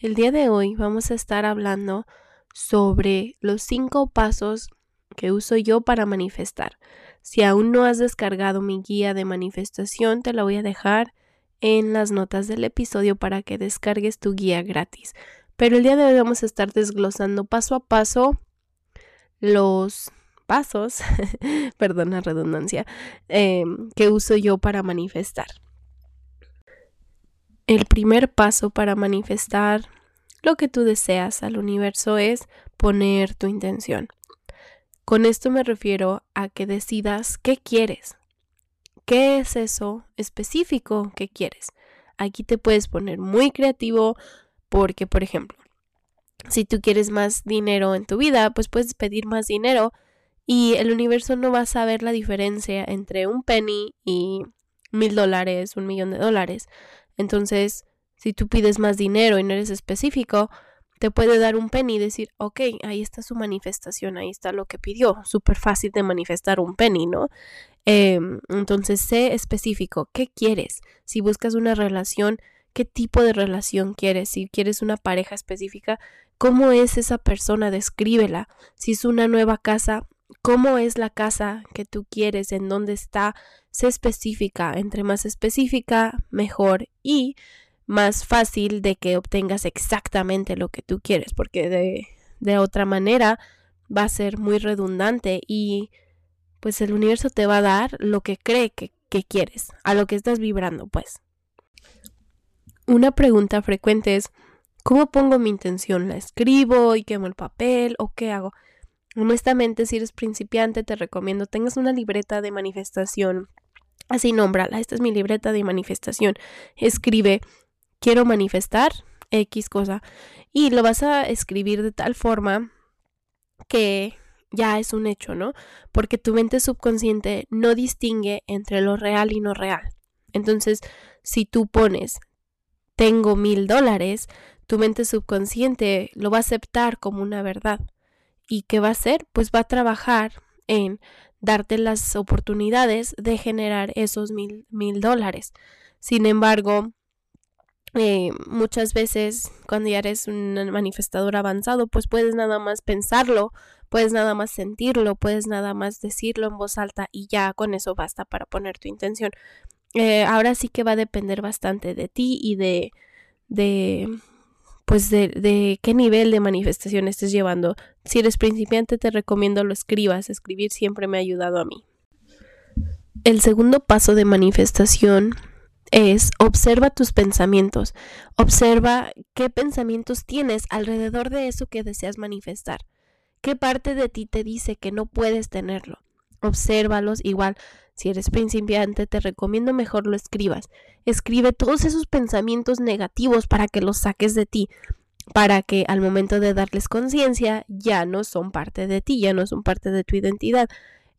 El día de hoy vamos a estar hablando sobre los cinco pasos que uso yo para manifestar. Si aún no has descargado mi guía de manifestación, te la voy a dejar en las notas del episodio para que descargues tu guía gratis. Pero el día de hoy vamos a estar desglosando paso a paso los pasos, perdón la redundancia, em, que uso yo para manifestar. El primer paso para manifestar lo que tú deseas al universo es poner tu intención. Con esto me refiero a que decidas qué quieres. ¿Qué es eso específico que quieres? Aquí te puedes poner muy creativo porque, por ejemplo, si tú quieres más dinero en tu vida, pues puedes pedir más dinero y el universo no va a saber la diferencia entre un penny y mil dólares, un millón de dólares. Entonces, si tú pides más dinero y no eres específico, te puede dar un penny y decir, ok, ahí está su manifestación, ahí está lo que pidió. Súper fácil de manifestar un penny, ¿no? Em, entonces, sé específico, ¿qué quieres? Si buscas una relación, ¿qué tipo de relación quieres? Si quieres una pareja específica, ¿cómo es esa persona? Descríbela. Si es una nueva casa, ¿cómo es la casa que tú quieres? ¿En dónde está? Sé específica. Entre más específica, mejor. Y más fácil de que obtengas exactamente lo que tú quieres, porque de, de otra manera va a ser muy redundante y pues el universo te va a dar lo que cree que, que quieres, a lo que estás vibrando, pues. Una pregunta frecuente es, ¿cómo pongo mi intención? ¿La escribo y quemo el papel o qué hago? Honestamente, si eres principiante, te recomiendo tengas una libreta de manifestación. Así nómbrala, esta es mi libreta de manifestación. Escribe quiero manifestar X cosa y lo vas a escribir de tal forma que ya es un hecho, ¿no? Porque tu mente subconsciente no distingue entre lo real y no real. Entonces, si tú pones tengo mil dólares, tu mente subconsciente lo va a aceptar como una verdad. ¿Y qué va a hacer? Pues va a trabajar en darte las oportunidades de generar esos mil, mil dólares. Sin embargo, eh, muchas veces cuando ya eres un manifestador avanzado, pues puedes nada más pensarlo, puedes nada más sentirlo, puedes nada más decirlo en voz alta y ya con eso basta para poner tu intención. Eh, ahora sí que va a depender bastante de ti y de, de pues de, de qué nivel de manifestación estés llevando. Si eres principiante, te recomiendo lo escribas. Escribir siempre me ha ayudado a mí. El segundo paso de manifestación es observa tus pensamientos, observa qué pensamientos tienes alrededor de eso que deseas manifestar. ¿Qué parte de ti te dice que no puedes tenerlo? Obsérvalos igual. Si eres principiante, te recomiendo mejor lo escribas. Escribe todos esos pensamientos negativos para que los saques de ti, para que al momento de darles conciencia ya no son parte de ti, ya no son parte de tu identidad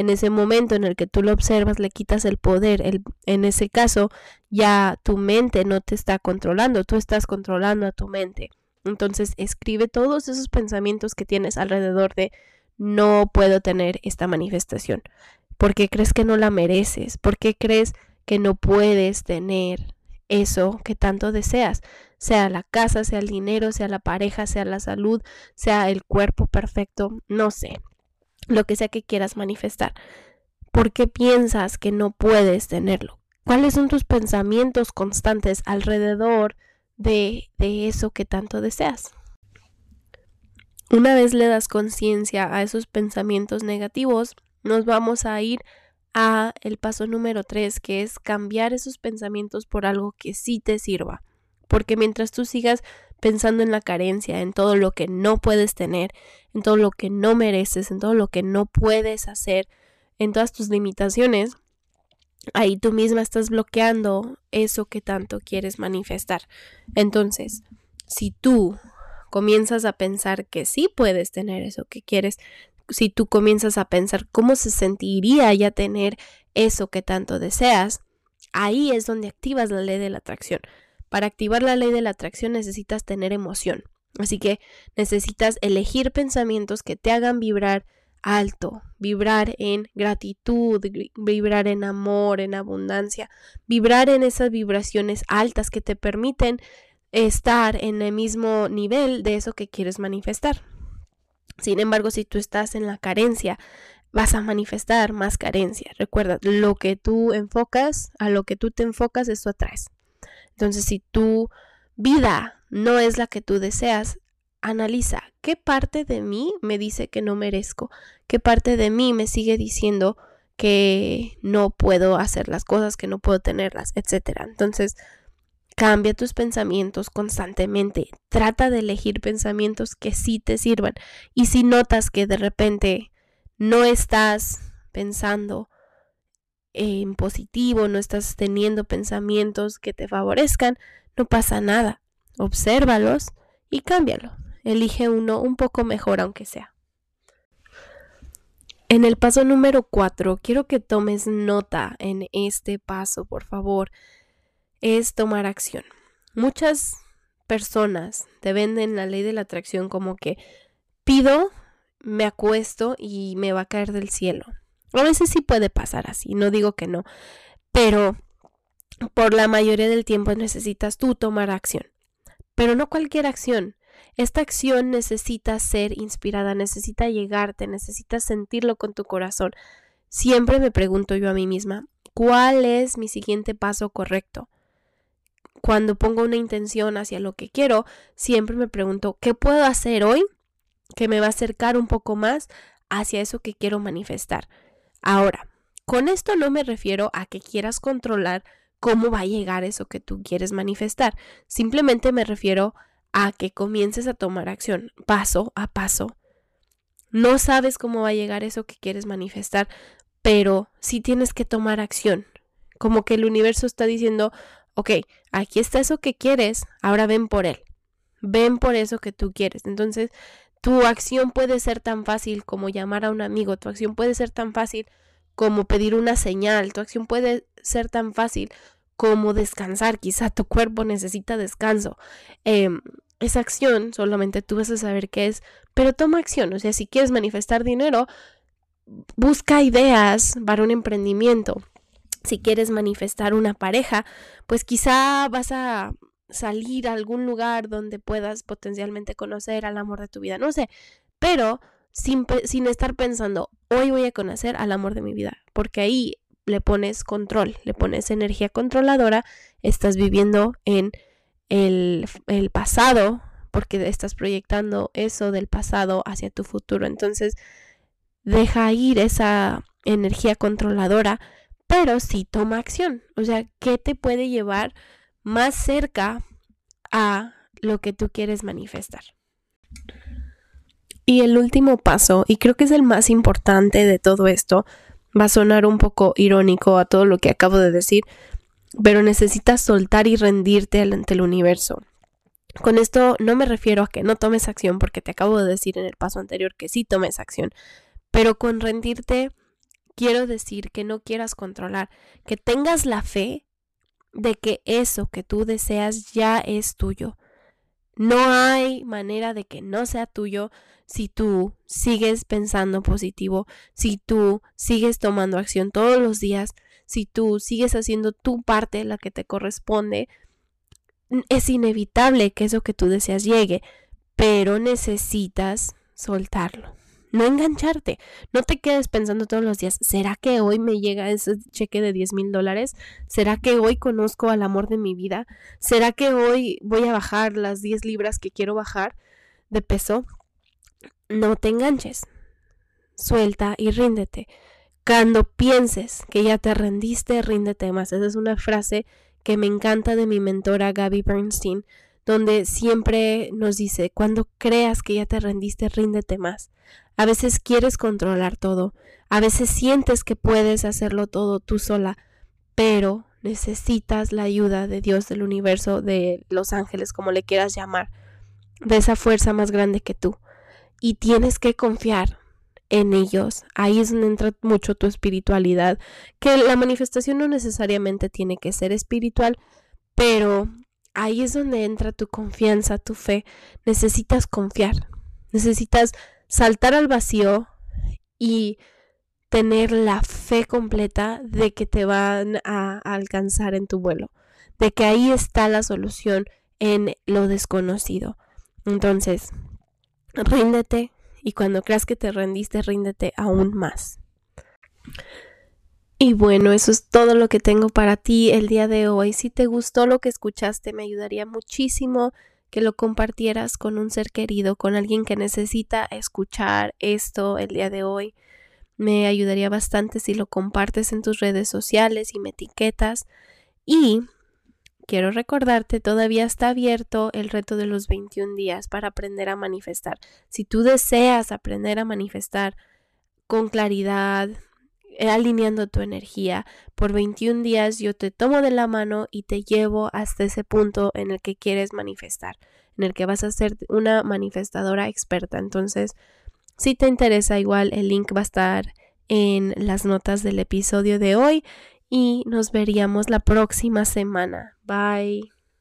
en ese momento en el que tú lo observas, le quitas el poder. En ese caso, ya tu mente no te está controlando, tú estás controlando a tu mente. Entonces, escribe todos esos pensamientos que tienes alrededor de no puedo tener esta manifestación. ¿Por qué crees que no la mereces? ¿Por qué crees que no puedes tener eso que tanto deseas? Sea la casa, sea el dinero, sea la pareja, sea la salud, sea el cuerpo perfecto, no sé lo que sea que quieras manifestar. ¿Por qué piensas que no puedes tenerlo? ¿Cuáles son tus pensamientos constantes alrededor de, de eso que tanto deseas? Una vez le das conciencia a esos pensamientos negativos, nos vamos a ir a el paso número tres, que es cambiar esos pensamientos por algo que sí te sirva. Porque mientras tú sigas pensando en la carencia, en todo lo que no puedes tener, en todo lo que no mereces, en todo lo que no puedes hacer, en todas tus limitaciones, ahí tú misma estás bloqueando eso que tanto quieres manifestar. Entonces, si tú comienzas a pensar que sí puedes tener eso que quieres, si tú comienzas a pensar cómo se sentiría ya tener eso que tanto deseas, ahí es donde activas la ley de la atracción. Para activar la ley de la atracción necesitas tener emoción. Así que necesitas elegir pensamientos que te hagan vibrar alto, vibrar en gratitud, vibrar en amor, en abundancia, vibrar en esas vibraciones altas que te permiten estar en el mismo nivel de eso que quieres manifestar. Sin embargo, si tú estás en la carencia, vas a manifestar más carencia. Recuerda, lo que tú enfocas, a lo que tú te enfocas, eso atraes. Entonces, si tu vida no es la que tú deseas, analiza qué parte de mí me dice que no merezco, qué parte de mí me sigue diciendo que no puedo hacer las cosas, que no puedo tenerlas, etcétera. Entonces, Cambia tus pensamientos constantemente. Trata de elegir pensamientos que sí te sirvan. Y si notas que de repente no estás pensando en positivo, no estás teniendo pensamientos que te favorezcan, no pasa nada. Obsérvalos y cámbialo. Elige uno un poco mejor aunque sea. En el paso número 4, quiero que tomes nota en este paso, por favor es tomar acción. Muchas personas te venden la ley de la atracción como que pido, me acuesto y me va a caer del cielo. A veces sí puede pasar así, no digo que no, pero por la mayoría del tiempo necesitas tú tomar acción. Pero no cualquier acción. Esta acción necesita ser inspirada, necesita llegarte, necesitas sentirlo con tu corazón. Siempre me pregunto yo a mí misma, ¿cuál es mi siguiente paso correcto? Cuando pongo una intención hacia lo que quiero, siempre me pregunto, ¿qué puedo hacer hoy que me va a acercar un poco más hacia eso que quiero manifestar? Ahora, con esto no me refiero a que quieras controlar cómo va a llegar eso que tú quieres manifestar. Simplemente me refiero a que comiences a tomar acción paso a paso. No sabes cómo va a llegar eso que quieres manifestar, pero sí tienes que tomar acción. Como que el universo está diciendo, ok, aquí está eso que quieres, ahora ven por él. Ven por eso que tú quieres. Entonces, tu acción puede ser tan fácil como llamar a un amigo, tu acción puede ser tan fácil como pedir una señal, tu acción puede ser tan fácil como descansar, quizá tu cuerpo necesita descanso. Em, esa acción solamente tú vas a saber qué es, pero toma acción, o sea, si quieres manifestar dinero, busca ideas para un emprendimiento, si quieres manifestar una pareja, pues quizá vas a salir a algún lugar donde puedas potencialmente conocer al amor de tu vida, no sé, pero sin, sin estar pensando, hoy voy a conocer al amor de mi vida, porque ahí le pones control, le pones energía controladora, estás viviendo en el, el pasado, porque estás proyectando eso del pasado hacia tu futuro. Entonces, deja ir esa energía controladora pero sí toma acción. O sea, ¿qué te puede llevar más cerca a lo que tú quieres manifestar? Y el último paso, y creo que es el más importante de todo esto, va a sonar un poco irónico a todo lo que acabo de decir, pero necesitas soltar y rendirte ante el universo. Con esto no me refiero a que no tomes acción, porque te acabo de decir en el paso anterior que sí tomes acción, pero con rendirte quiero decir que no quieras controlar, que tengas la fe de que eso que tú deseas ya es tuyo. No hay manera de que no sea tuyo si tú sigues pensando positivo, si tú sigues tomando acción todos los días, si tú sigues haciendo tu parte, la que te corresponde. Es inevitable que eso que tú deseas llegue, pero necesitas soltarlo no engancharte. No te quedes pensando todos los días, ¿será que hoy me llega ese cheque de 10 mil dólares? ¿Será que hoy conozco al amor de mi vida? ¿Será que hoy voy a bajar las 10 libras que quiero bajar de peso? no te enganches. Suelta y ríndete. Cuando pienses que ya te rendiste, ríndete más. Esa es una frase que me encanta de mi mentora Gaby Bernstein, donde siempre nos dice, cuando creas que ya te rendiste, ríndete más. A veces quieres controlar todo, a veces sientes que puedes hacerlo todo tú sola, pero necesitas la ayuda de Dios, del universo, de los ángeles, como le quieras llamar, de esa fuerza más grande que tú. Y tienes que confiar en ellos. Ahí es donde entra mucho tu espiritualidad, que la manifestación no necesariamente tiene que ser espiritual, pero ahí es donde entra tu confianza, tu fe. Necesitas confiar, necesitas saltar al vacío y tener la fe completa de que te van a, alcanzar en tu vuelo, de que ahí está la solución en lo desconocido. Entonces, ríndete y cuando creas que te rendiste, ríndete aún más. Y bueno, eso es todo lo que tengo para ti el día de hoy. Si te gustó lo que escuchaste, me ayudaría muchísimo que lo compartieras con un ser querido, con alguien que necesita escuchar esto el día de hoy. Me ayudaría bastante si lo compartes en tus redes sociales y me etiquetas. Y quiero recordarte, todavía está abierto el reto de los 21 días para aprender a manifestar. Si tú deseas aprender a manifestar con claridad, alineando tu energía, por 21 días yo te tomo de la mano y te llevo hasta ese punto en el que quieres manifestar, en el que vas a ser una manifestadora experta. Entonces, si te interesa, igual el link va a estar en las notas del episodio de hoy y nos veríamos la próxima semana. Bye.